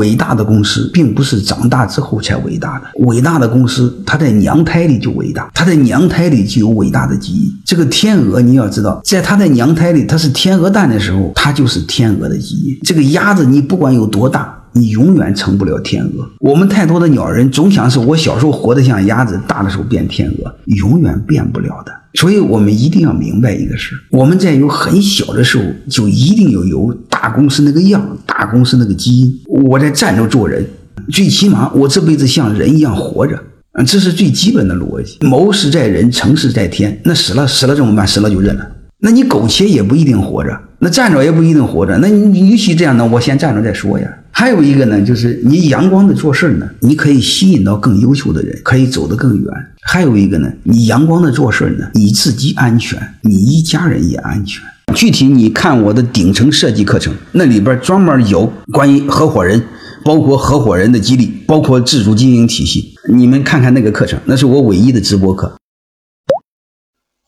伟大的公司并不是长大之后才伟大的，伟大的公司它在娘胎里就伟大，它在娘胎里就有伟大的基因。这个天鹅你要知道，在它在娘胎里它是天鹅蛋的时候，它就是天鹅的基因。这个鸭子你不管有多大。你永远成不了天鹅。我们太多的鸟人总想是我小时候活得像鸭子，大的时候变天鹅，永远变不了的。所以我们一定要明白一个事：我们在有很小的时候就一定要有大公司那个样，大公司那个基因。我在站着做人，最起码我这辈子像人一样活着，嗯这是最基本的逻辑。谋事在人，成事在天。那死了，死了怎么办？死了就认了。那你苟且也不一定活着，那站着也不一定活着。那你与其这样呢，我先站着再说呀。还有一个呢，就是你阳光的做事呢，你可以吸引到更优秀的人，可以走得更远。还有一个呢，你阳光的做事呢，你自己安全，你一家人也安全。具体你看我的顶层设计课程，那里边专门有关于合伙人，包括合伙人的激励，包括自主经营体系。你们看看那个课程，那是我唯一的直播课。